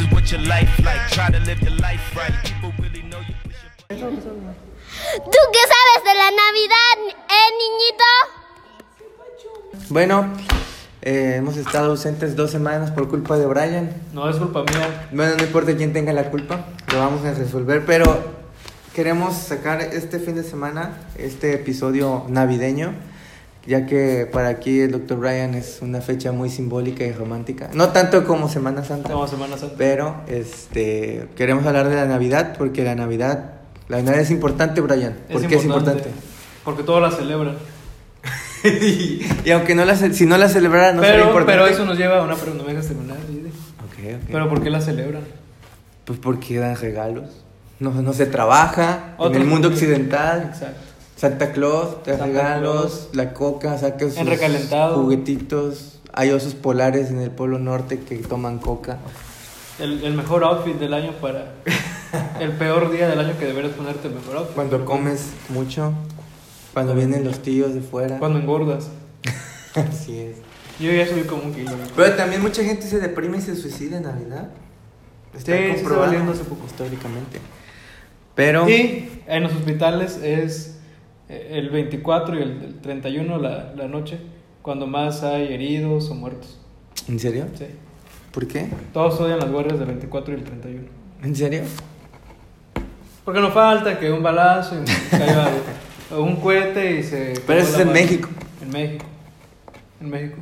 is what your life like. Try to live your life right. People really know you push your ¿Tú qué sabes de la Navidad, eh, niñito? Bueno, eh, hemos estado ausentes dos semanas por culpa de Brian. No es culpa mía. Bueno, no importa quién tenga la culpa, lo vamos a resolver, pero queremos sacar este fin de semana, este episodio navideño, ya que para aquí el Dr. Brian es una fecha muy simbólica y romántica. No tanto como Semana Santa, Como Semana Santa. pero este, queremos hablar de la Navidad, porque la Navidad, la Navidad es importante, Brian. ¿Por qué es importante? Porque todos la celebran. y, y aunque no la, si no la celebrara, no sería pero, importante. pero eso nos lleva a una pregunta. ¿Me terminar? Didi? Ok, ok. ¿Pero por qué la celebran? Pues porque dan regalos. No, no se trabaja en el mundo occidental. Exacto. Santa Claus, te Santa regalos, Claus. la coca, saca sus En recalentado. juguetitos. Hay osos polares en el Polo Norte que toman coca. El, el mejor outfit del año para. el peor día del año que deberías ponerte el mejor outfit. Cuando comes mucho, cuando vienen los tíos de fuera. Cuando engordas. Así es. Yo ya subí como un kilo. Pero también mucha gente se deprime y se suicida en Navidad. Está Sí, comprobado hace poco. históricamente. Pero Y en los hospitales es el 24 y el, el 31 la, la noche cuando más hay heridos o muertos. ¿En serio? Sí. ¿Por qué? Todos odian las guardias del 24 y el 31. ¿En serio? Porque no falta que un balazo y caiga o un cohete y se... Pero eso es en. México. En México. En México.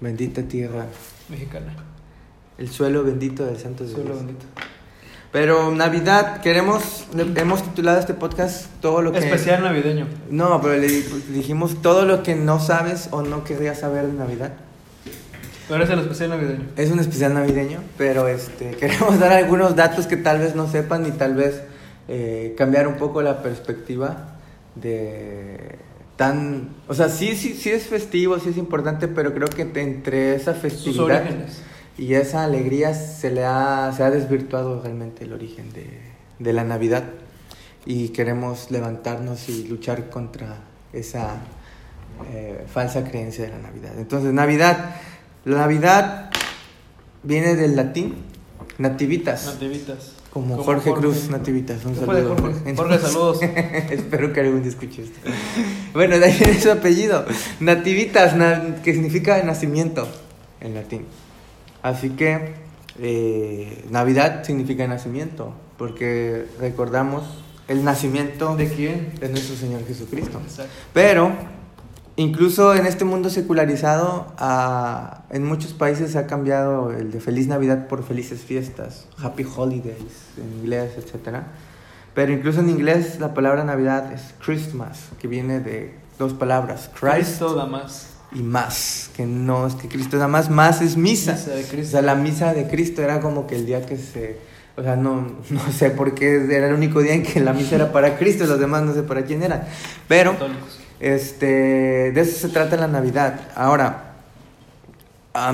Bendita tierra. Mexicana. El suelo bendito del Santo de Suelo Dios. bendito. Pero Navidad, queremos, hemos titulado este podcast todo lo que... Especial navideño. No, pero le di- dijimos todo lo que no sabes o no querrías saber de Navidad. Pero es el especial navideño. Es un especial navideño, pero este, queremos dar algunos datos que tal vez no sepan y tal vez eh, cambiar un poco la perspectiva de tan... O sea, sí, sí, sí es festivo, sí es importante, pero creo que entre esa Sus festividad orígenes. Y esa alegría se le ha, se ha desvirtuado realmente el origen de, de la Navidad y queremos levantarnos y luchar contra esa eh, falsa creencia de la Navidad. Entonces, Navidad, la Navidad viene del latín nativitas, Nativitas. como, Como Jorge, Jorge. Cruz Nativitas. Un ¿Qué fue de saludo. Jorge? Jorge, saludos. Espero que algún día escuche esto. Bueno, de ahí viene su apellido. Nativitas, na- que significa nacimiento en latín. Así que eh, Navidad significa nacimiento, porque recordamos el nacimiento ¿De quién? de nuestro Señor Jesucristo. Exacto. Pero incluso en este mundo secularizado, en muchos países se ha cambiado el de Feliz Navidad por Felices Fiestas, Happy Holidays en inglés, etc. Pero incluso en inglés la palabra Navidad es Christmas, que viene de dos palabras, Christ Cristo da más. Y más, que no es que Cristo nada más, más es misa. Misa de Cristo. O sea, la misa de Cristo era como que el día que se, o sea, no, no sé por qué era el único día en que la misa era para Cristo, los demás no sé para quién eran. Pero, Católicos. este, de eso se trata la Navidad. Ahora, ah,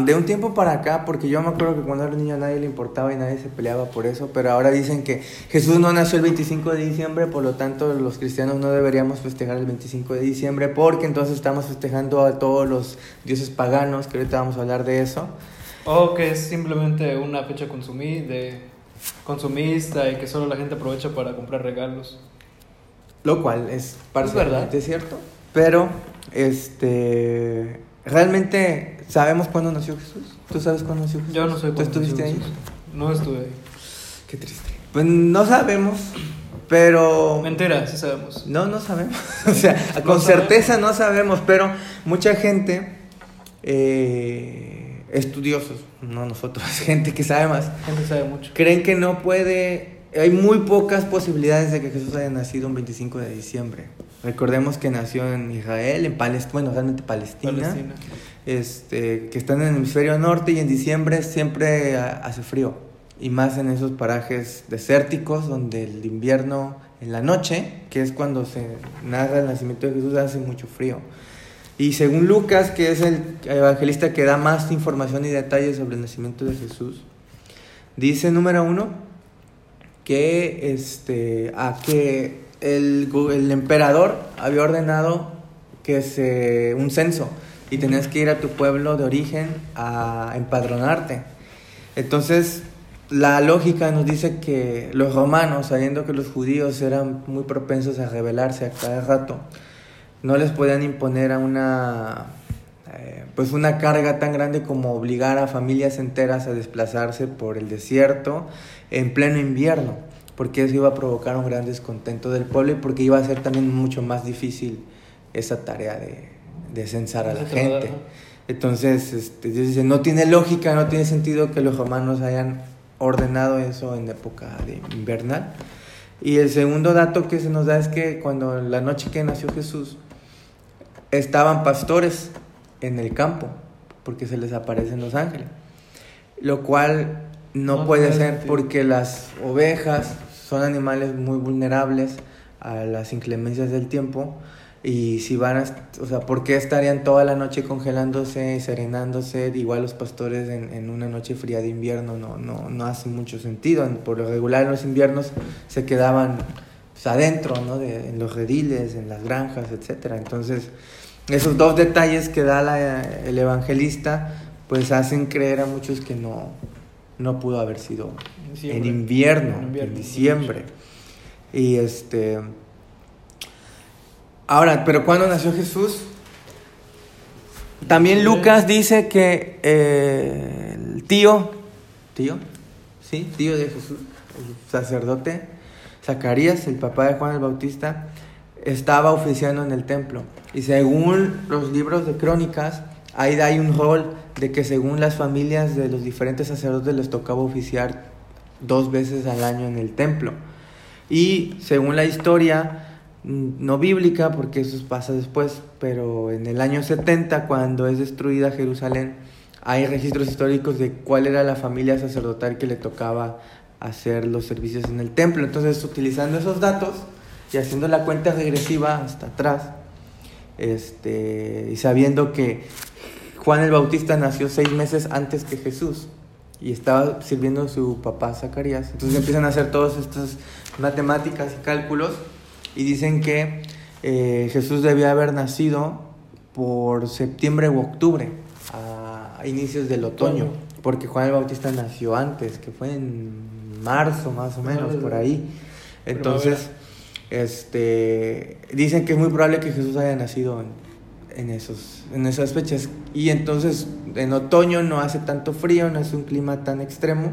de un tiempo para acá, porque yo me acuerdo que cuando era niño a nadie le importaba y nadie se peleaba por eso, pero ahora dicen que Jesús no nació el 25 de diciembre, por lo tanto los cristianos no deberíamos festejar el 25 de diciembre, porque entonces estamos festejando a todos los dioses paganos, que ahorita vamos a hablar de eso. O que es simplemente una fecha consumí de consumista y que solo la gente aprovecha para comprar regalos. Lo cual es parcialmente verdad. cierto, pero este realmente sabemos cuándo nació Jesús. ¿Tú sabes cuándo nació Jesús? Yo no soy ¿Tú estuviste ahí? No estuve ahí. Qué triste. Pues no sabemos, pero Mentira, sí sabemos. no, no sabemos. o sea, No con sabemos. certeza no sabemos, pero mucha gente, eh, estudiosos, no nosotros, gente que sabe más, gente sabe mucho. creen que no puede, hay muy pocas posibilidades de que Jesús haya nacido un 25 de diciembre. Recordemos que nació en Israel, en Palestina, bueno, realmente Palestina, Palestina. Este, que están en el hemisferio norte y en diciembre siempre ha- hace frío. Y más en esos parajes desérticos donde el invierno en la noche, que es cuando se narra el nacimiento de Jesús, hace mucho frío. Y según Lucas, que es el evangelista que da más información y detalles sobre el nacimiento de Jesús, dice número uno que, este, a que el, el emperador había ordenado que se, un censo y tenías que ir a tu pueblo de origen a empadronarte. Entonces, la lógica nos dice que los romanos, sabiendo que los judíos eran muy propensos a rebelarse a cada rato, no les podían imponer a una eh, pues una carga tan grande como obligar a familias enteras a desplazarse por el desierto en pleno invierno, porque eso iba a provocar un gran descontento del pueblo y porque iba a ser también mucho más difícil esa tarea de, de censar a la gente. Entonces, este, dice, no tiene lógica, no tiene sentido que los romanos hayan ordenado eso en época de invernal. Y el segundo dato que se nos da es que cuando la noche que nació Jesús, estaban pastores en el campo, porque se les aparecen los ángeles. Lo cual no, No puede ser porque las ovejas son animales muy vulnerables a las inclemencias del tiempo. Y si van a, o sea, ¿por qué estarían toda la noche congelándose, serenándose? Igual los pastores en, en una noche fría de invierno no, no, no hace mucho sentido. Por lo regular en los inviernos se quedaban pues, adentro, ¿no? De, en los rediles, en las granjas, etcétera. Entonces, esos dos detalles que da la- el evangelista, pues hacen creer a muchos que no, no pudo haber sido. En invierno, En diciembre. Y este. Ahora, pero cuando nació Jesús, también Lucas dice que eh, el tío, tío, sí, tío de Jesús, el sacerdote Zacarías, el papá de Juan el Bautista, estaba oficiando en el templo. Y según los libros de crónicas, ahí hay un rol de que según las familias de los diferentes sacerdotes les tocaba oficiar dos veces al año en el templo. Y según la historia, mm, no bíblica, porque eso pasa después, pero en el año 70, cuando es destruida Jerusalén, hay registros históricos de cuál era la familia sacerdotal que le tocaba hacer los servicios en el templo. Entonces, utilizando esos datos y haciendo la cuenta regresiva hasta atrás, este, y sabiendo que Juan el Bautista nació seis meses antes que Jesús y estaba sirviendo a su papá Zacarías. Entonces empiezan a hacer todas estas matemáticas y cálculos y dicen que eh, Jesús debía haber nacido por septiembre u octubre, a inicios del otoño, Otoño. porque Juan el Bautista nació antes, que fue en marzo más o menos, por ahí. Entonces, este, dicen que es muy probable que Jesús haya nacido en, en esos, en esas fechas. Y entonces en otoño no hace tanto frío, no es un clima tan extremo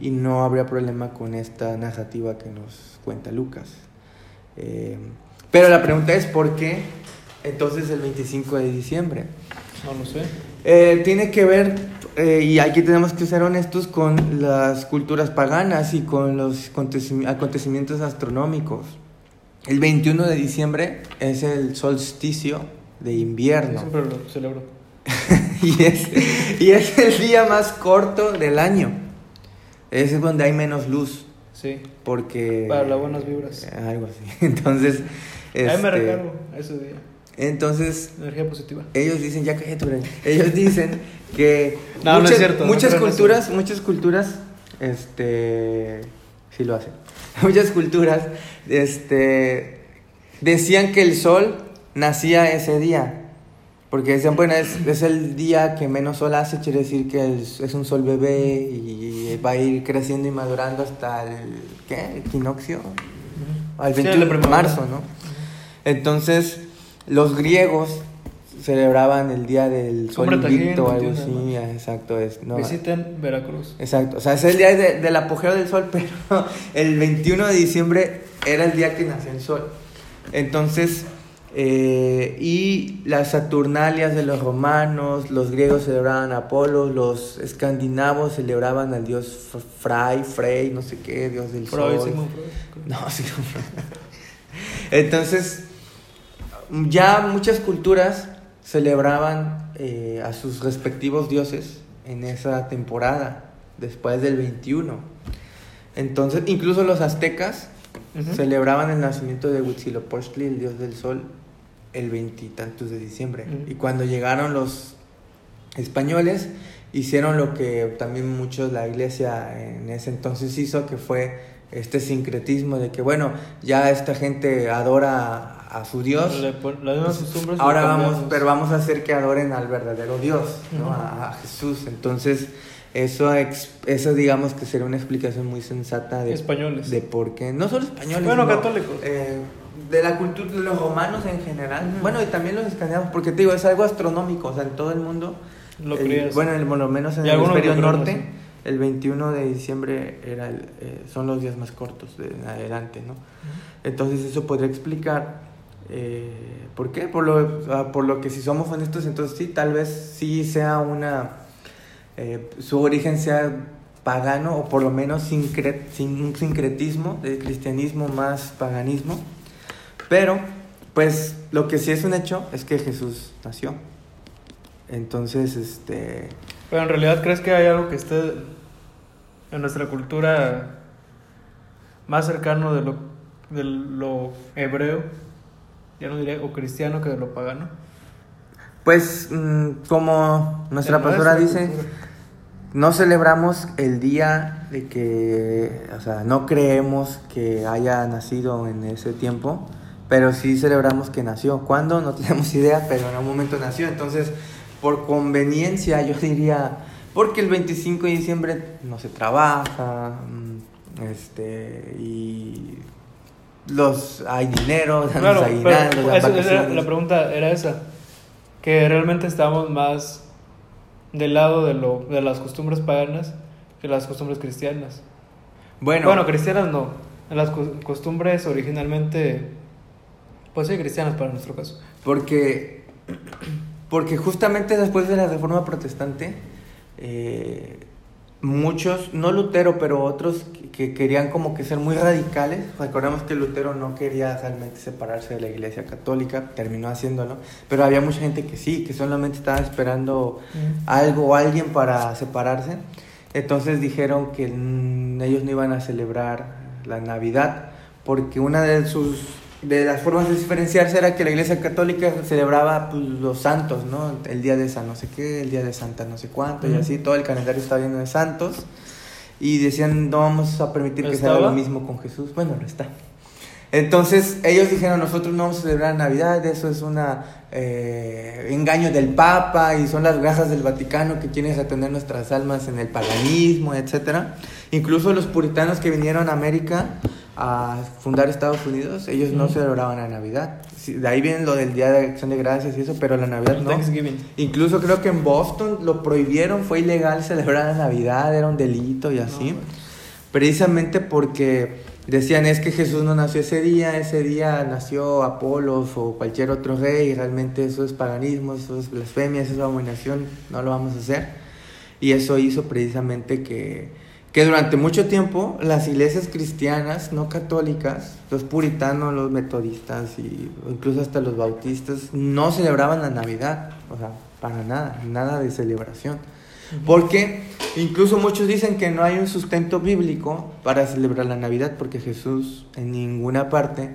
y no habría problema con esta narrativa que nos cuenta Lucas. Eh, pero la pregunta es, ¿por qué entonces el 25 de diciembre? No lo sé. Eh, tiene que ver, eh, y aquí tenemos que ser honestos, con las culturas paganas y con los acontecimi- acontecimientos astronómicos. El 21 de diciembre es el solsticio de Yo invierno siempre lo celebro. y, es, y es el día más corto del año. Es donde hay menos luz, Sí. porque... Para las buenas vibras. Eh, Algo así. Entonces... Ahí me este, recargo ese día. Entonces, Energía positiva. Ellos dicen, ya cállate, Brian. Ellos dicen que No, no es muchas, cierto, muchas culturas, muchas culturas, este, sí lo hacen. Muchas culturas, este, decían que el sol nacía ese día. Porque decían, bueno, es, es el día que menos sol hace, quiere decir que es, es un sol bebé y va a ir creciendo y madurando hasta el, ¿qué? Equinoccio. Al Sí, 21 la de marzo, ¿no? Entonces, los griegos celebraban el día del sol invicto o algo 21 de así, exacto, es, no, Visiten Veracruz. exacto, o sea, es el día de- del apogeo del sol, pero el 21 de diciembre era el día que nació el sol. Entonces, eh, y las Saturnalias de los romanos, los griegos celebraban a Apolo, los escandinavos celebraban al dios Fray, Frey, no sé qué, dios del Freud, sol. Sigmund Freud. No. Entonces, ya muchas culturas celebraban eh, a sus respectivos dioses en esa temporada, después del 21. Entonces, incluso los aztecas celebraban el nacimiento de Huitzilopochtli, el dios del sol, el veintitantos de diciembre. Y cuando llegaron los españoles, hicieron lo que también muchos la iglesia en ese entonces hizo, que fue este sincretismo de que, bueno, ya esta gente adora a, su Dios. Le Las costumbres. Ahora vamos, pero vamos a hacer que adoren al verdadero Dios, ¿no? A, a Jesús. Entonces, Eso, eso digamos que sería una explicación muy sensata de, Españoles. de por qué, no solo españoles, Bueno, sino, católicos. eh, de la cultura de los romanos en general, bueno, y también los escandinavos, porque te digo, es algo astronómico, o sea, en todo el mundo, Lo el- bueno, el- por lo menos en el hemisferio norte, así. el 21 de diciembre era el- eh, son los días más cortos de en adelante, ¿no? Entonces eso podría explicar eh, por qué, por lo, por lo que si somos honestos, entonces sí, tal vez sí sea una, eh, su origen sea pagano o por lo menos sin un sincretismo del cristianismo más paganismo, pero pues lo que sí es un hecho es que Jesús nació. Entonces, este, Pero en realidad, ¿crees que hay algo que esté en nuestra cultura más cercano de lo, de lo hebreo? Ya no diría o cristiano que de lo pagano. pues mm, como nuestra pastora dice, cultura. No celebramos el día de que, o sea, no creemos que haya nacido en ese tiempo, pero sí celebramos que nació. ¿Cuándo? No tenemos idea, pero en un momento nació. Entonces, por conveniencia, yo diría, porque el 25 de diciembre no se trabaja, mm, este, y los hay dinero, Claro, los pero dan eso- era- la pregunta era esa. Que realmente estamos más del lado de, lo, de las costumbres paganas que las costumbres cristianas. Bueno, Bueno, cristianas no. Las co- costumbres originalmente, pues sí, cristianas para nuestro caso. Porque, porque justamente después de la reforma protestante, eh, muchos, no Lutero, pero otros que, que querían como que ser muy radicales, recordemos que Lutero no quería realmente separarse de la iglesia católica, terminó haciéndolo, pero había mucha gente que sí, que solamente estaba esperando algo o alguien para separarse. Entonces dijeron que mm, ellos no iban a celebrar la Navidad porque una de sus de las formas de diferenciarse era que la Iglesia Católica celebraba pues, los santos, ¿no? El día de San no sé qué, el día de Santa no sé cuánto y así todo el calendario estaba lleno de santos y decían no vamos a permitir que se haga lo mismo con Jesús. Bueno, no está. Entonces ellos dijeron, nosotros no vamos a celebrar Navidad, eso es un engaño del Papa y son las gajas del Vaticano que quieren retener nuestras almas en el paganismo, etc. Incluso los puritanos que vinieron a América a fundar Estados Unidos, ellos no celebraban la Navidad. De ahí viene lo del Día de Acción de Gracias y eso, pero la Navidad no. Thanksgiving. Incluso creo que en Boston lo prohibieron, fue ilegal celebrar la Navidad, era un delito y así. No, Precisamente porque decían es que Jesús no nació ese día, ese día nació Apolos o cualquier otro rey, y realmente eso es paganismo, eso es blasfemia, eso es abominación, no lo vamos a hacer. Y eso hizo precisamente que, que durante mucho tiempo las iglesias cristianas, no católicas, los puritanos, los metodistas y incluso hasta los bautistas, no celebraban la Navidad, o sea, para nada, nada de celebración. Porque incluso muchos dicen que no hay un sustento bíblico para celebrar la Navidad porque Jesús en ninguna parte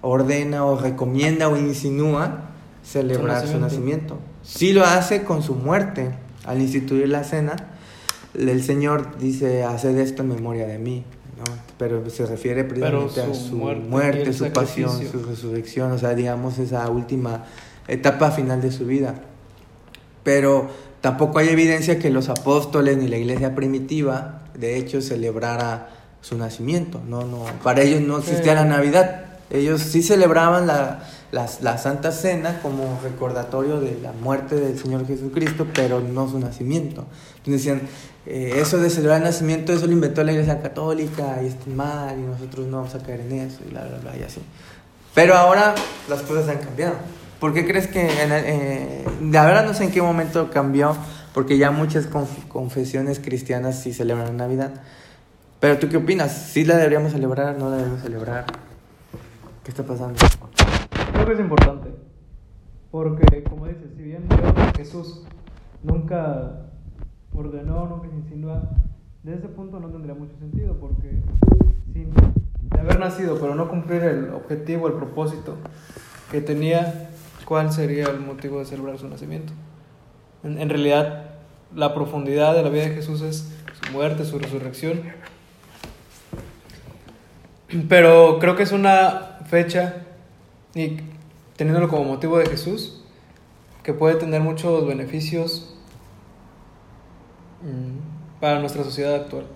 ordena o recomienda o insinúa celebrar su nacimiento. nacimiento. Sí lo hace con su muerte. Al instituir la cena, el Señor dice, haced esto en memoria de mí. ¿no? Pero se refiere precisamente a su muerte muerte, su pasión, sacrificio. su resurrección, o sea, digamos esa última etapa final de su vida. Pero tampoco hay evidencia que los apóstoles ni la iglesia primitiva, de hecho, celebrara su nacimiento. No, no, para ellos no existía Sí. la Navidad. Ellos sí celebraban la, la, la Santa Cena como recordatorio de la muerte del Señor Jesucristo, pero no su nacimiento. Entonces decían, eh, eso de celebrar el nacimiento, eso lo inventó la Iglesia Católica y está mal y nosotros no vamos a caer en eso y bla, bla, bla, y así. Pero ahora las cosas han cambiado. ¿Por qué crees que, en eh, verdad no sé en qué momento cambió, porque ya muchas conf- confesiones cristianas sí celebran Navidad. Pero tú qué opinas? ¿Sí la deberíamos celebrar? ¿No la deberíamos celebrar? ¿Qué está pasando? Creo que es importante. Porque, como dices, si bien que Jesús nunca ordenó, nunca se insinúa, de ese punto no tendría mucho sentido. Porque sin haber nacido, pero no cumplir el objetivo, el propósito que tenía, ¿cuál sería el motivo de celebrar su nacimiento? En, en realidad, la profundidad de la vida de Jesús es su muerte, su resurrección. Pero creo que es una fecha, y teniéndolo como motivo de Jesús, que puede tener muchos beneficios mm, para nuestra sociedad actual,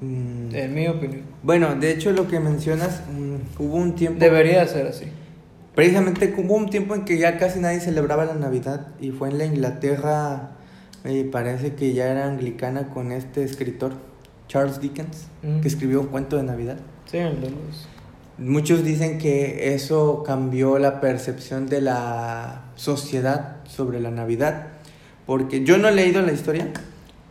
Mm, en mi opinión. Bueno, de hecho lo que mencionas, mm, hubo un tiempo... Debería ser así. Precisamente hubo un tiempo en que ya casi nadie celebraba la Navidad y fue en la Inglaterra, me parece que ya era anglicana con este escritor, Charles Dickens, Mm. que escribió un cuento de Navidad. Sí. Muchos dicen que eso cambió la percepción de la sociedad sobre la Navidad, porque yo no he leído la historia,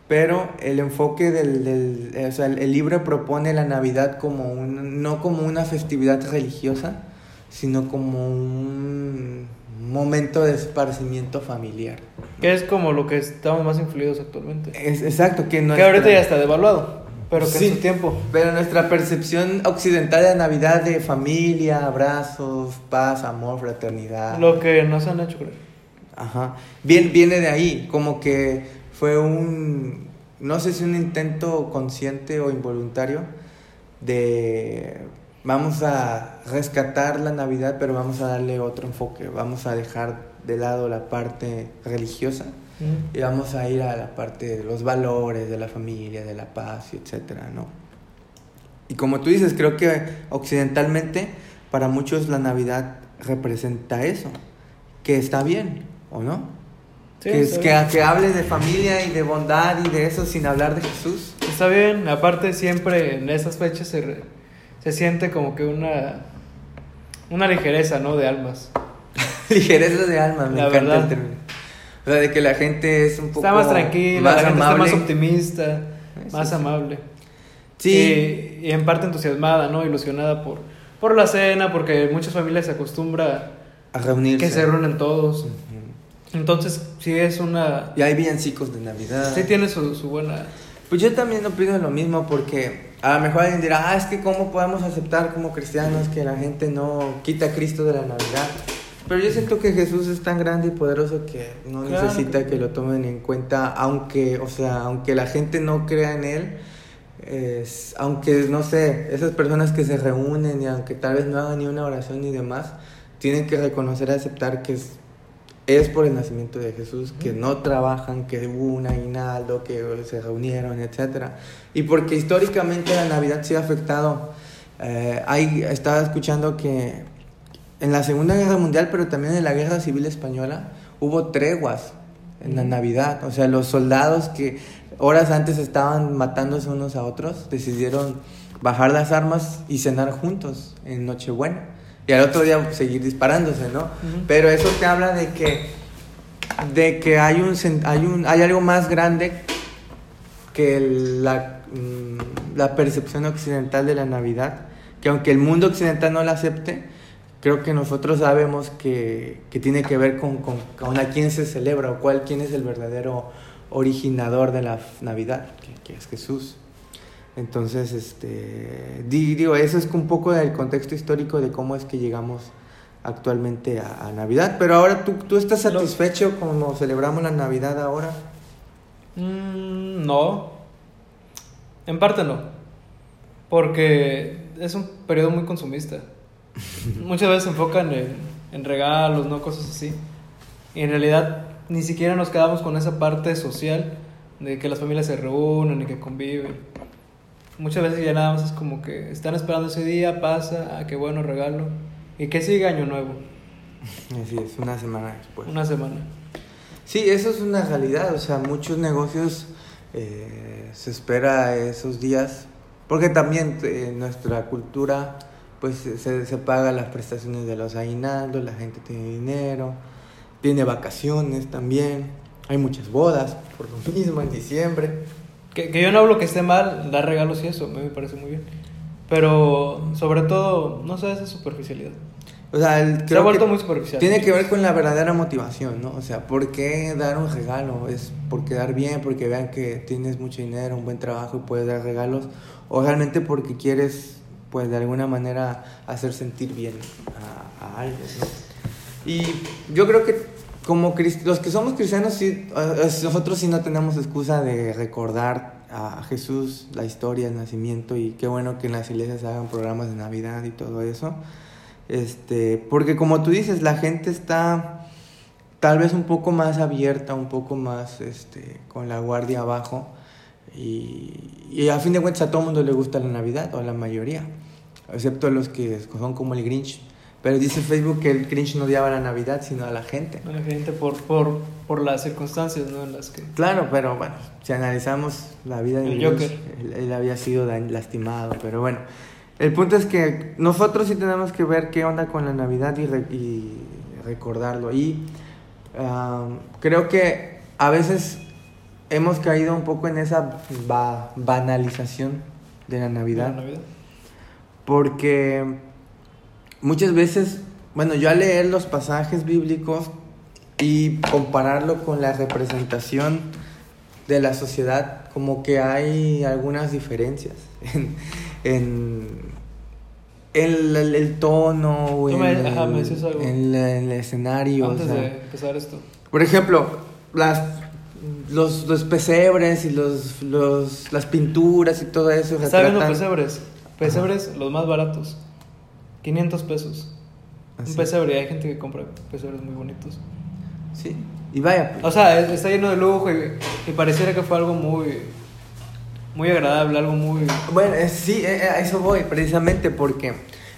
pero el enfoque del, del eh, o sea, el, el libro propone la Navidad como un, no como una festividad religiosa, sino como un momento de esparcimiento familiar. Que es como lo que estamos más influidos actualmente. Es exacto, que no Que ahorita ya está devaluado, pero que Sí. en su tiempo. Pero nuestra percepción occidental de Navidad de familia, abrazos, paz, amor, fraternidad. Lo que nos han hecho creer. Ajá. Bien, viene de ahí, como que fue un, no sé si un intento consciente o involuntario de vamos a rescatar la Navidad, pero vamos a darle otro enfoque, vamos a dejar de lado la parte religiosa Mm. y vamos a ir a la parte de los valores, de la familia, de la paz, etcétera, ¿no? Y como tú dices, creo que occidentalmente para muchos la Navidad representa eso, que está bien, ¿o no? Sí, que, es- que, que hable de familia y de bondad y de eso sin hablar de Jesús. Está bien, aparte siempre en esas fechas se, re- se siente como que una, una ligereza, ¿no? De almas. Ligereza de alma, me La encanta verdad. el término. O sea, de que la gente es un poco Está más tranquila, más la gente amable. está más optimista, más sí. amable. Sí, Y, y en parte entusiasmada, ¿no? Ilusionada por, por la cena, porque muchas familias se acostumbra a reunirse. que se reúnen todos. Entonces, sí es una... Y hay villancicos de Navidad. Sí tiene su, su buena... Pues yo también opino lo mismo porque a lo mejor alguien dirá, ah, es que cómo podemos aceptar como cristianos que la gente no quita a Cristo de la Navidad. Pero yo siento que Jesús es tan grande y poderoso que no Claro necesita que- que lo tomen en cuenta, aunque, o sea, aunque la gente no crea en él, es- aunque, no sé, esas personas que se reúnen y aunque tal vez no hagan ni una oración ni demás, tienen que reconocer y aceptar que es, es por el nacimiento de Jesús, que no trabajan, que hubo un aguinaldo, que se reunieron, etc. Y porque históricamente la Navidad sí ha afectado. Eh, hay, estaba escuchando que en la Segunda Guerra Mundial, pero también en la Guerra Civil Española, hubo treguas en la Navidad. O sea, los soldados que horas antes estaban matándose unos a otros, decidieron bajar las armas y cenar juntos en Nochebuena. Y al otro día seguir disparándose, ¿no? Pero eso te habla de que, de que hay, un, hay, un, hay algo más grande que la, mm, la percepción occidental de la Navidad, que aunque el mundo occidental no la acepte, creo que nosotros sabemos que, que tiene que ver con, con, con a quién se celebra o cuál, quién es el verdadero originador de la Navidad, que, que es Jesús. Entonces, este, di- digo, eso es un poco del contexto histórico de cómo es que llegamos actualmente a, a Navidad. Pero ahora, ¿tú, ¿tú estás Lo- satisfecho como celebramos la Navidad ahora? Mm, no. En parte no. Porque es un periodo muy consumista. Muchas veces se enfocan en, en regalos, ¿no? Cosas así. Y en realidad ni siquiera nos quedamos con esa parte social de que las familias se reúnen y que conviven. Muchas veces ya nada más es como que están esperando ese día, pasa, ah, qué bueno regalo. Y que sigue Año Nuevo, Así es, una semana después. una semana. Sí, eso es una realidad. O sea, muchos negocios eh, se espera esos días. Porque también eh, nuestra cultura, pues se, se paga las prestaciones de los aguinaldos, la gente tiene dinero, tiene vacaciones también. Hay muchas bodas, por lo mismo, en diciembre. Que, que yo no hablo que esté mal dar regalos y eso, me parece muy bien. Pero sobre todo, no sé, esa superficialidad. O sea, el- Se ha creo vuelto muy superficial. Tiene que ver con la verdadera motivación, ¿no? O sea, ¿por qué dar un regalo? ¿Es por quedar bien, porque vean que tienes mucho dinero, un buen trabajo y puedes dar regalos? ¿O realmente porque quieres, pues, de alguna manera hacer sentir bien a, a alguien, ¿no? Y yo creo que como los que somos cristianos, sí, nosotros sí no tenemos excusa de recordar a Jesús, la historia, el nacimiento, y qué bueno que en las iglesias hagan programas de Navidad y todo eso. Este, porque como tú dices, la gente está tal vez un poco más abierta, un poco más este, con la guardia abajo. Y, y a fin de cuentas a todo el mundo le gusta la Navidad, o a la mayoría, excepto los que son como el Grinch. Pero dice Facebook que el Grinch no odiaba la Navidad, sino a la gente. A la gente por, por, por las circunstancias ¿no? en las que... Claro, pero bueno, si analizamos la vida de El Joker. él, él había sido lastimado, pero bueno. El punto es que nosotros sí tenemos que ver qué onda con la Navidad y, re- y recordarlo. Y creo que a veces hemos caído un poco en esa ba- banalización de la Navidad. de la Navidad. Porque muchas veces, bueno, yo al leer los pasajes bíblicos y compararlo con la representación de la sociedad, como que hay algunas diferencias en, en, en el, el tono, o en, me- el, ajá, me decías algo. en la- en el escenario. o Antes sea. de empezar esto. Por ejemplo, las, los, los pesebres y los, los, las pinturas y todo eso. Viendo retratan- pesebres. Pesebres, los más baratos. 500 pesos. Así. Un pesebre. Hay gente que compra pesebres muy bonitos. Sí. Y vaya, pues, O sea, es- está lleno de lujo y, y pareciera que fue algo muy... Muy agradable, algo muy... Bueno, eh, sí, eh, a eso voy, precisamente porque,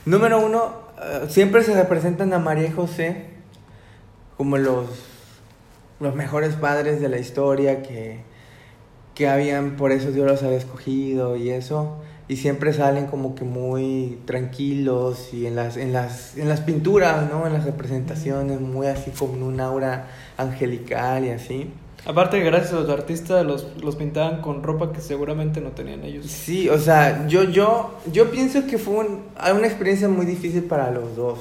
número uno, eh, siempre se representan a María y José como los, los mejores padres de la historia que, que habían, por eso Dios los había escogido y eso, y siempre salen como que muy tranquilos y en las, en las, en las pinturas, ¿no? En las representaciones, muy así como en un aura angelical y así. Aparte, gracias a los artistas, los, los pintaban con ropa que seguramente no tenían ellos. Sí, o sea, yo, yo, yo pienso que fue un- una experiencia muy difícil para los dos.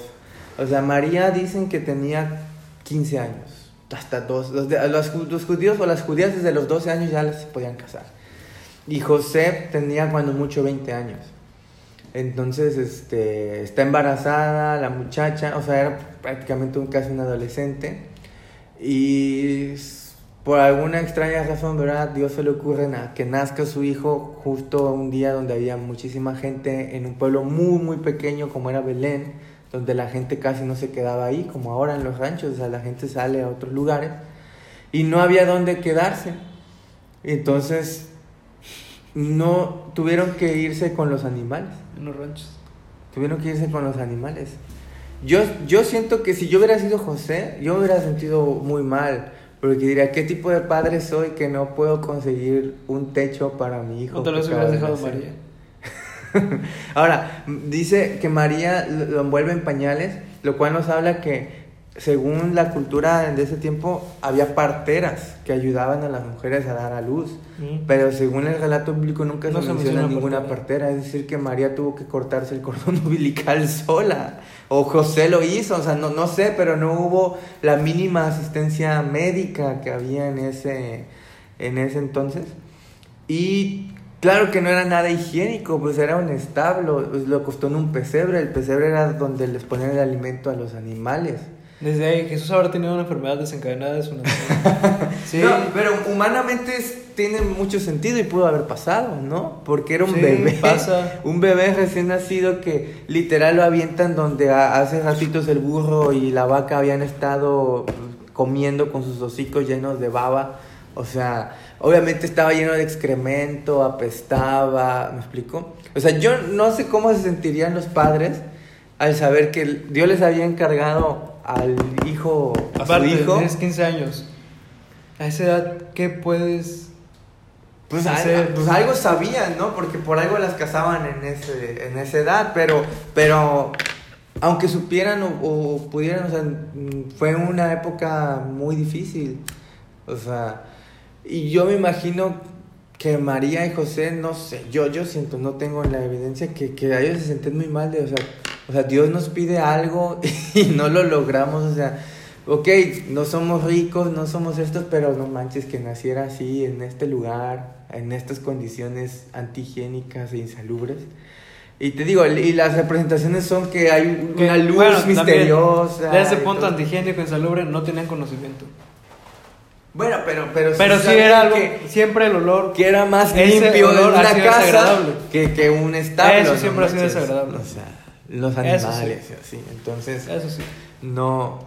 O sea, María dicen que tenía 15 años, hasta dos. Los, los, los judíos o las judías desde los 12 años ya les podían casar. Y José tenía cuando mucho 20 años. Entonces, este, está embarazada la muchacha, o sea, era prácticamente un, casi un adolescente. Y por alguna extraña razón, ¿verdad? Dios se le ocurre que nazca su hijo justo un día donde había muchísima gente en un pueblo muy, muy pequeño como era Belén, donde la gente casi no se quedaba ahí, como ahora en los ranchos, o sea, la gente sale a otros lugares y no había dónde quedarse. Entonces, no tuvieron que irse con los animales. En los ranchos. Tuvieron que irse con los animales. Yo, yo siento que si yo hubiera sido José, yo me hubiera sentido muy mal. Porque diría, ¿qué tipo de padre soy que no puedo conseguir un techo para mi hijo? O tal vez que hubieras de dejado nacer? María. Ahora, dice que María lo envuelve en pañales, lo cual nos habla que según la cultura de ese tiempo había parteras que ayudaban a las mujeres a dar a luz. Mm. Pero según el relato bíblico nunca No se, se menciona menciona ninguna partera. partera. Es decir, que María tuvo que cortarse el cordón umbilical sola. O José lo hizo, o sea, no, no sé, pero no hubo la mínima asistencia médica que había en ese, en ese entonces. Y claro que no era nada higiénico, pues era un establo, pues lo costó en un pesebre. El pesebre era donde les ponían el alimento a los animales. Desde ahí, Jesús habrá tenido una enfermedad desencadenada de su nacimiento. sí. No, pero humanamente es- tiene mucho sentido y pudo haber pasado, ¿no? Porque era un Sí, bebé. pasa. Un bebé recién nacido que literal lo avientan donde hace ratitos el burro y la vaca habían estado comiendo con sus hocicos llenos de baba. O sea, obviamente estaba lleno de excremento, apestaba, ¿me explico? O sea, yo no sé cómo se sentirían los padres al saber que Dios les había encargado al hijo, a Aparte, su hijo. tienes 15 años. A esa edad, ¿qué puedes Pues, al- pues algo sabían, ¿no? Porque por algo las casaban en, ese, en esa edad, pero, pero aunque supieran o, o pudieran, o sea, fue una época muy difícil. O sea, y yo me imagino que María y José, no sé, yo, yo siento, no tengo la evidencia que, que ellos se sienten muy mal de, o sea, o sea, Dios nos pide algo y no lo logramos, o sea, ok, no somos ricos, no somos estos, pero no manches que naciera así, en este lugar, en estas condiciones antihigiénicas e insalubres. Y te digo, y las representaciones son que hay que, una luz bueno, misteriosa. De ese punto todo. antihigiénico, insalubre, no tenían conocimiento. Bueno, pero, pero, Pero sí era algo, que, siempre el olor. que era más limpio ha una casa que, que un establo. Eso ¿no siempre ha sido desagradable. O sea, los animales y así. Entonces, Eso sí. no.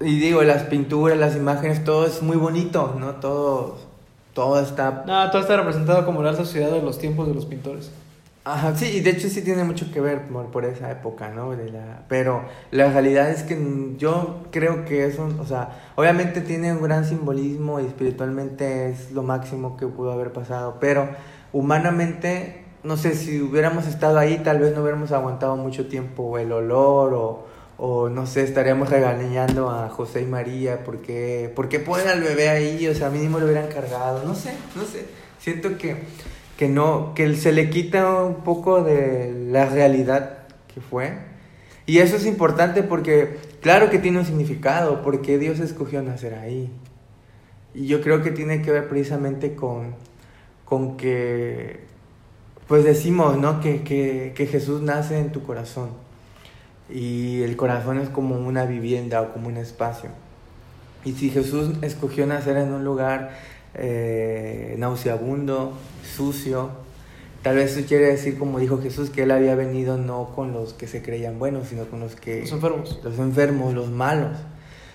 Y digo, las pinturas, las imágenes, todo es muy bonito, ¿no? Todo todo está... No, todo está representado como la alta sociedad de los tiempos de los pintores. Ajá, sí, y de hecho sí tiene mucho que ver por, por esa época, ¿no? De la, pero la realidad es que yo creo que eso, o sea, obviamente tiene un gran simbolismo y espiritualmente es lo máximo que pudo haber pasado, pero humanamente, no sé, si hubiéramos estado ahí, tal vez no hubiéramos aguantado mucho tiempo el olor o, o no sé, estaríamos regañando a José y María porque, porque ponen al bebé ahí, o sea, mínimo lo hubieran cargado, no sé, no sé, siento que que no, que se le quita un poco de la realidad que fue. Y eso es importante porque, claro que tiene un significado, porque Dios escogió nacer ahí. Y yo creo que tiene que ver precisamente con, con que, pues decimos, ¿no? Que, que, que Jesús nace en tu corazón. Y el corazón es como una vivienda o como un espacio. Y si Jesús escogió nacer en un lugar eh, nauseabundo, sucio. Tal vez eso quiere decir, como dijo Jesús, que él había venido no con los que se creían buenos, sino con los que... Los enfermos. Los enfermos, los malos.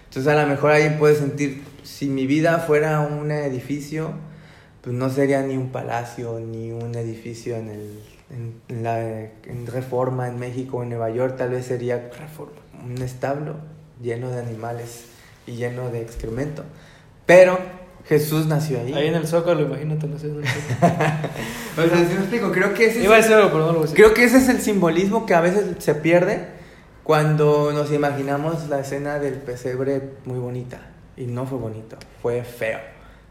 Entonces a lo mejor ahí puedes sentir, si mi vida fuera un edificio, pues no sería ni un palacio, ni un edificio en, el, en, la en Reforma, en México o en Nueva York, tal vez sería Reforma. un establo lleno de animales y lleno de excremento. Pero Jesús nació ahí. Ahí en el Zócalo, imagínate, no sé. O sea, si me explico, creo que ese Iba a es, decir algo, pero no lo voy a decir. creo que ese es el simbolismo que a veces se pierde cuando nos imaginamos la escena del pesebre muy bonita. Y no fue bonito, fue feo.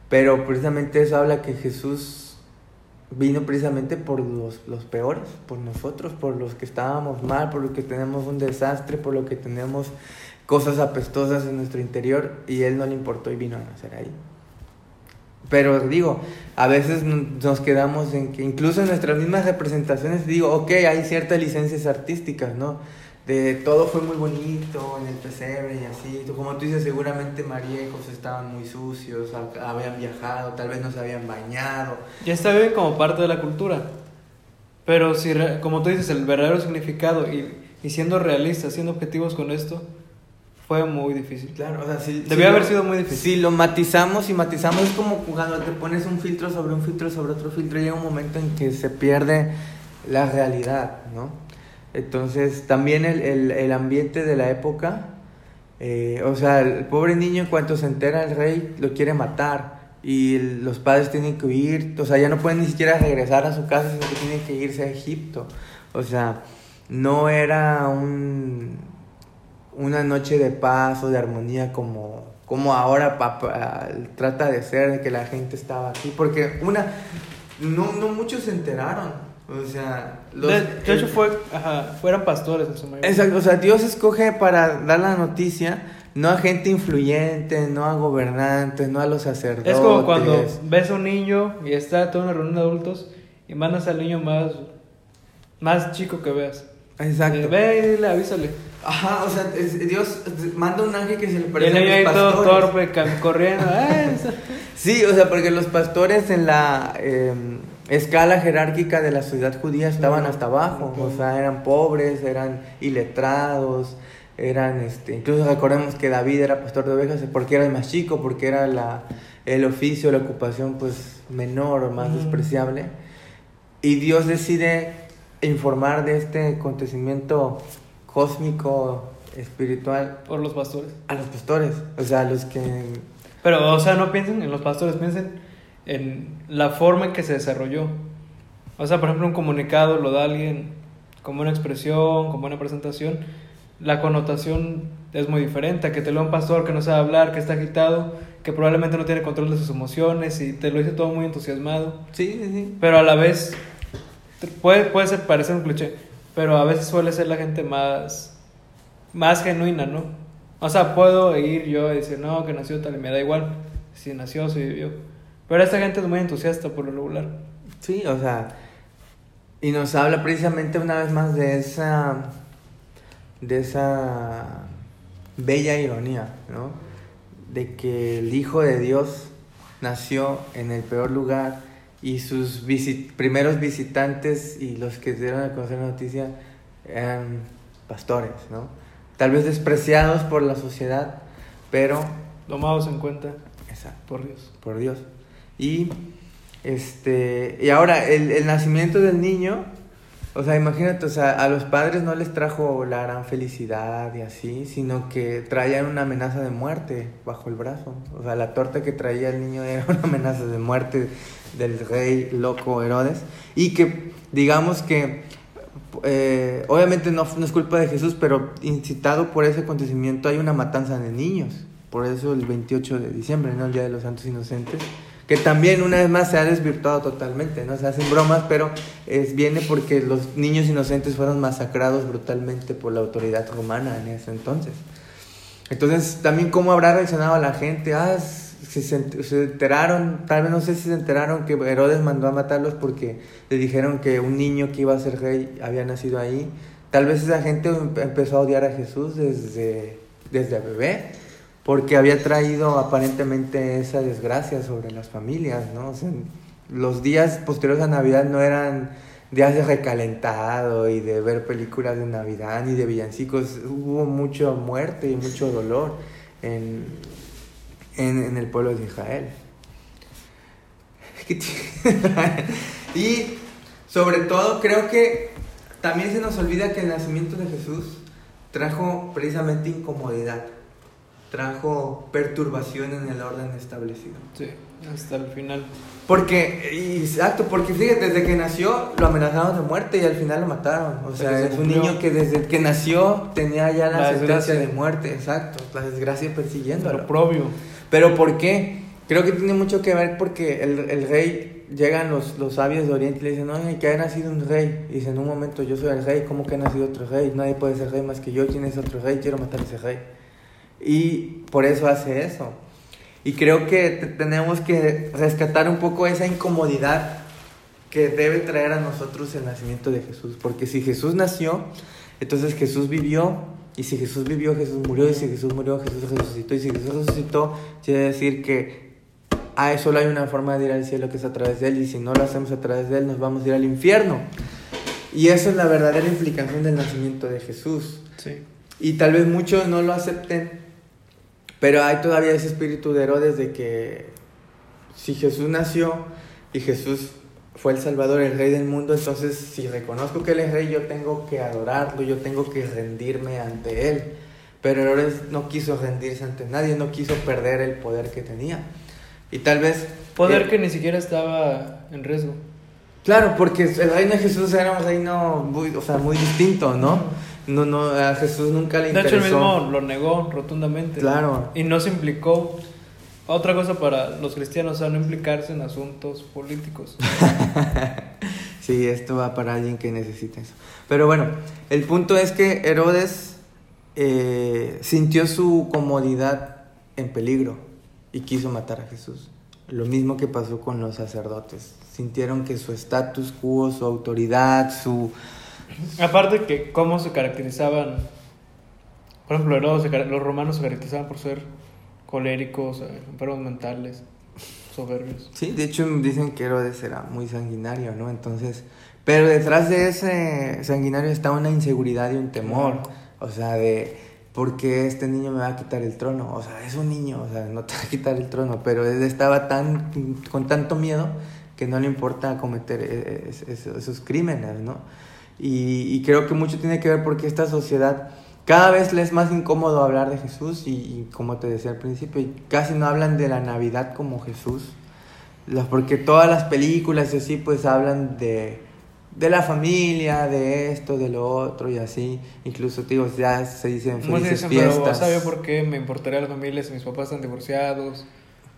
Pero precisamente eso habla que Jesús vino precisamente por los, los peores, por nosotros, por los que estábamos mal, por los que tenemos un desastre, por lo que tenemos cosas apestosas en nuestro interior. Y Él no le importó y vino a nacer ahí. Pero digo, a veces nos quedamos en que incluso en nuestras mismas representaciones, digo, ok, hay ciertas licencias artísticas, ¿no? De todo fue muy bonito en el pesebre y así. Como tú dices, seguramente María y José estaban muy sucios, ha- habían viajado, tal vez no se habían bañado. Ya está bien como parte de la cultura. Pero si, como tú dices, el verdadero significado y, y siendo realistas, siendo objetivos con esto, fue muy difícil. Claro, o sea, si, Debió si haber lo- sido muy difícil. Si lo matizamos y matizamos, es como cuando te pones un filtro sobre un filtro sobre otro filtro, llega un momento en que se pierde la realidad, ¿no? Entonces, también el, el, el ambiente de la época, eh, o sea, el pobre niño en cuanto se entera el rey lo quiere matar y los padres tienen que huir, o sea, ya no pueden ni siquiera regresar a su casa, sino que tienen que irse a Egipto. O sea, no era un, una noche de paz o de armonía como, como ahora pa- pa- trata de ser, de que la gente estaba aquí, porque una, no, no muchos se enteraron. O sea, los- de, de hecho, fue, ajá, fueran pastores en su mayoría. Exacto, o sea, Dios escoge para dar la noticia no a gente influyente, no a gobernantes, no a los sacerdotes. Es como cuando ves a un niño y está toda una reunión de adultos y mandas al niño más, más chico que veas. Exacto. Eh, Ve y dile, avísale. Ajá, o sea, es- Dios manda un ángel que se le parece a los todo torpe, corriendo. "Ay, esa-". Sí, o sea, porque los pastores en la eh, escala jerárquica de la sociedad judía estaban hasta abajo, o sea, eran pobres, eran iletrados, eran, este, incluso recordemos que David era pastor de ovejas porque era el más chico, porque era la, el oficio, la ocupación, pues, menor o más Ujú. despreciable. Y Dios decide informar de este acontecimiento cósmico, espiritual, por los pastores. a los pastores, o sea, a los que Pero, o sea, no piensen en los pastores, piensen en la forma en que se desarrolló. O sea, por ejemplo, un comunicado lo da alguien como una expresión, como una presentación. La connotación es muy diferente a que te lo un pastor que no sabe hablar, que está agitado, que probablemente no tiene control de sus emociones y te lo dice todo muy entusiasmado. Sí, sí, sí. Pero a la vez, puede, puede ser, parecer un cliché, pero a veces suele ser la gente más, más genuina, ¿no? O sea, puedo ir yo y decir, no, que nació tal, y me da igual si nació, si vivió. Pero esta gente es muy entusiasta por lo regular. Sí, o sea, y nos habla precisamente una vez más de esa, de esa bella ironía, ¿no? De que el Hijo de Dios nació en el peor lugar y sus primeros visitantes y los que dieron a conocer la noticia eran pastores, ¿no? Tal vez despreciados por la sociedad, pero... Tomados en cuenta Exacto por Dios. por Dios. Y, este, y ahora, el, el nacimiento del niño, o sea, imagínate, o sea, a los padres no les trajo la gran felicidad y así, sino que traían una amenaza de muerte bajo el brazo. O sea, la torta que traía el niño era una amenaza de muerte del rey loco Herodes. Y que, digamos que, eh, obviamente no, no es culpa de Jesús, pero incitado por ese acontecimiento hay una matanza de niños. Por eso el 28 de diciembre, ¿no? El Día de los Santos Inocentes que también una vez más se ha desvirtuado totalmente, ¿no? Se hacen bromas, pero es, viene porque los niños inocentes fueron masacrados brutalmente por la autoridad romana en ese entonces. Entonces, también cómo habrá reaccionado la gente, ah, se, se enteraron, tal vez no sé si se enteraron que Herodes mandó a matarlos porque le dijeron que un niño que iba a ser rey había nacido ahí. Tal vez esa gente empezó a odiar a Jesús desde, desde bebé porque había traído aparentemente esa desgracia sobre las familias, ¿no? Los días posteriores a Navidad no eran días de recalentado y de ver películas de Navidad ni de villancicos, hubo mucha muerte y mucho dolor en, en, en el pueblo de Israel. y sobre todo creo que también se nos olvida que el nacimiento de Jesús trajo precisamente incomodidad trajo perturbación en el orden establecido. Sí, hasta el final. Porque, exacto, porque fíjate, desde que nació lo amenazaron de muerte y al final lo mataron. O sea, es un niño que desde que nació tenía ya la, La sentencia desgracia. de muerte, exacto, la desgracia persiguiéndolo. Lo propio. Pero ¿por qué? Creo que tiene mucho que ver porque el, el rey, llegan los, los sabios de Oriente y le dicen, oye, que ha nacido un rey. Y dice, en un momento, yo soy el rey, ¿cómo que ha nacido otro rey? Nadie puede ser rey más que yo, ¿quién es otro rey? Quiero matar a ese rey. Y por eso hace eso. Y creo que te- tenemos que rescatar un poco esa incomodidad que debe traer a nosotros el nacimiento de Jesús. Porque si Jesús nació, entonces Jesús vivió. Y si Jesús vivió, Jesús murió. Y si Jesús murió, Jesús resucitó. Y si Jesús resucitó, quiere decir que ah, solo hay una forma de ir al cielo que es a través de Él. Y si no lo hacemos a través de Él, nos vamos a ir al infierno. Y esa es la verdadera implicación del nacimiento de Jesús. Sí. Y tal vez muchos no lo acepten, pero hay todavía ese espíritu de Herodes de que si Jesús nació y Jesús fue el Salvador, el Rey del mundo, entonces si reconozco que Él es Rey, yo tengo que adorarlo, yo tengo que rendirme ante Él. Pero Herodes no quiso rendirse ante nadie, no quiso perder el poder que tenía. Y tal vez... Poder eh, que ni siquiera estaba en riesgo. Claro, porque el reino de Jesús era un reino muy, o sea, muy distinto, ¿no? No, no, a Jesús nunca le De hecho, interesó. él mismo lo negó rotundamente. Claro. Y no se implicó. Otra cosa para los cristianos, o sea, no implicarse en asuntos políticos. Sí, esto va para alguien que necesita eso. Pero bueno, el punto es que Herodes eh, sintió su comodidad en peligro y quiso matar a Jesús. Lo mismo que pasó con los sacerdotes. Sintieron que su status quo, su autoridad, su... Aparte que cómo se caracterizaban, por ejemplo, los romanos se caracterizaban por ser coléricos, enfermos mentales, soberbios. Sí, de hecho dicen que Herodes era muy sanguinario, ¿no? Entonces, pero detrás de ese sanguinario está una inseguridad y un temor. O sea, de ¿por qué este niño me va a quitar el trono? O sea, es un niño, o sea, no te va a quitar el trono, pero él estaba tan con tanto miedo que no le importa cometer eh, es- es- esos crímenes, ¿no? Y, y creo que mucho tiene que ver porque esta sociedad cada vez le es más incómodo hablar de Jesús y, y como te decía al principio, casi no hablan de la Navidad como Jesús. Porque todas las películas y así pues hablan de, de la familia, de esto, de lo otro y así. Incluso, tío, ya se dicen felices fiestas. ¿sabe por qué me importaría la familia si mis papás están divorciados?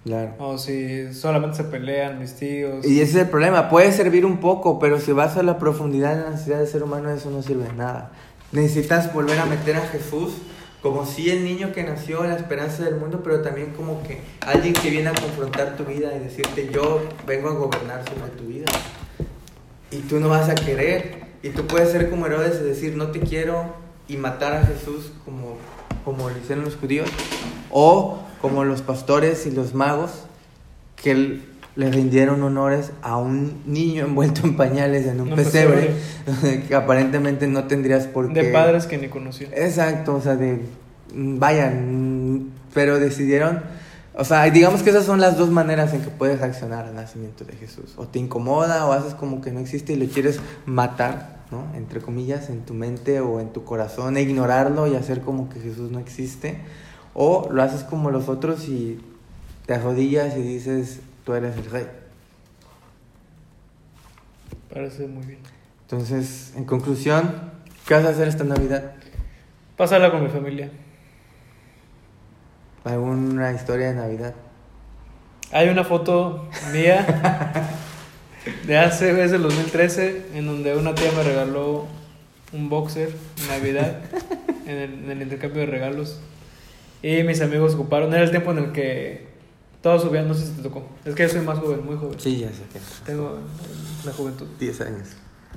Claro. O si solamente se pelean mis tíos. Y ese es el problema, puede servir un poco, pero si vas a la profundidad de la necesidad del ser humano, eso no sirve de nada. Necesitas volver a meter a Jesús como si el niño que nació, la esperanza del mundo, pero también como que alguien que viene a confrontar tu vida y decirte, yo vengo a gobernar sobre tu vida. Y tú no vas a querer. Y tú puedes ser como Herodes y decir, no te quiero, y matar a Jesús como, como lo hicieron los judíos. O como los pastores y los magos, que le rindieron honores a un niño envuelto en pañales en un pesebre, que aparentemente no tendrías por qué. De padres que ni conocían. Exacto, o sea, de. Vayan, pero decidieron. O sea, digamos que esas son las dos maneras en que puedes reaccionar al nacimiento de Jesús. O te incomoda o haces como que no existe y lo quieres matar, ¿no? Entre comillas, en tu mente o en tu corazón, e ignorarlo y hacer como que Jesús no existe. O lo haces como los otros y te arrodillas y dices, tú eres el rey. Parece muy bien. Entonces, en conclusión, ¿qué vas a hacer esta Navidad? Pásala con mi familia. ¿Alguna historia de Navidad? Hay una foto mía de hace, es del 2013, en donde una tía me regaló un boxer en Navidad, en el, en el intercambio de regalos. Y mis amigos ocuparon, era el tiempo en el que todos subían, no sé si te tocó. Es que yo soy más joven, muy joven. Sí, ya sé que. Tengo la juventud. 10 años.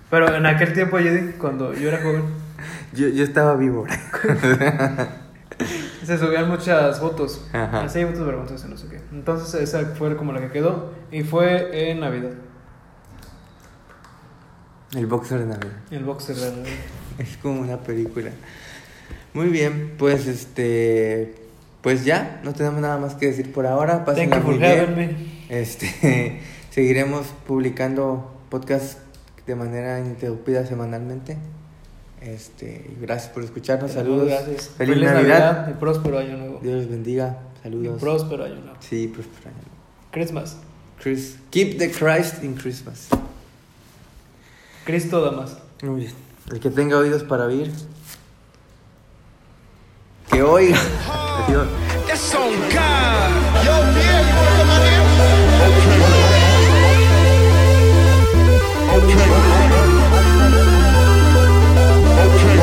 Pero en aquel tiempo, Judy, cuando yo era joven, Yo, yo estaba vivo. se subían muchas fotos. Ajá. Así, fotos vergonzosas, no sé qué. Entonces, esa fue como la que quedó. Y fue en Navidad. El boxer de Navidad. El boxer de Navidad. Es como una película. Muy bien, pues este. Pues ya, no tenemos nada más que decir por ahora. Thank Pásenla you for muy bien. Este, seguiremos publicando podcasts de manera ininterrumpida semanalmente. Este, y gracias por escucharnos. Saludos. Gracias. Feliz, Navidad. y próspero año nuevo. Dios los bendiga. Y Saludos. próspero año nuevo. Sí, próspero año. Christmas. Chris, keep the Christ in Christmas. Cristo da más. Muy bien. El que tenga oídos para oír, here? Okay. Okay.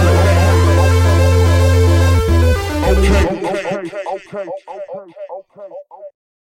Okay. Okay. Okay. Okay.